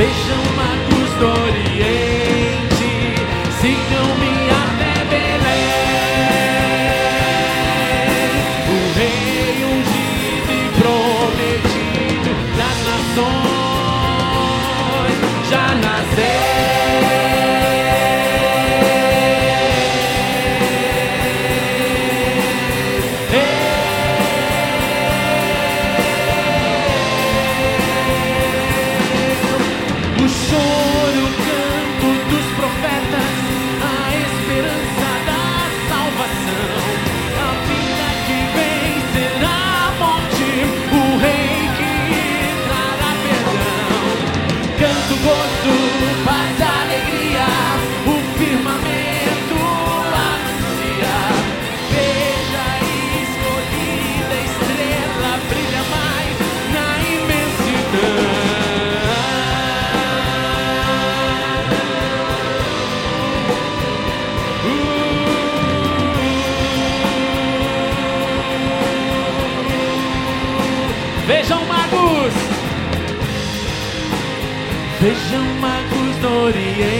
Vejam magos do Oriente, sigam-me até Belém. O rei ungido e prometido das nações já nasceu. tus Vejam magos, vejam magos do Oriente.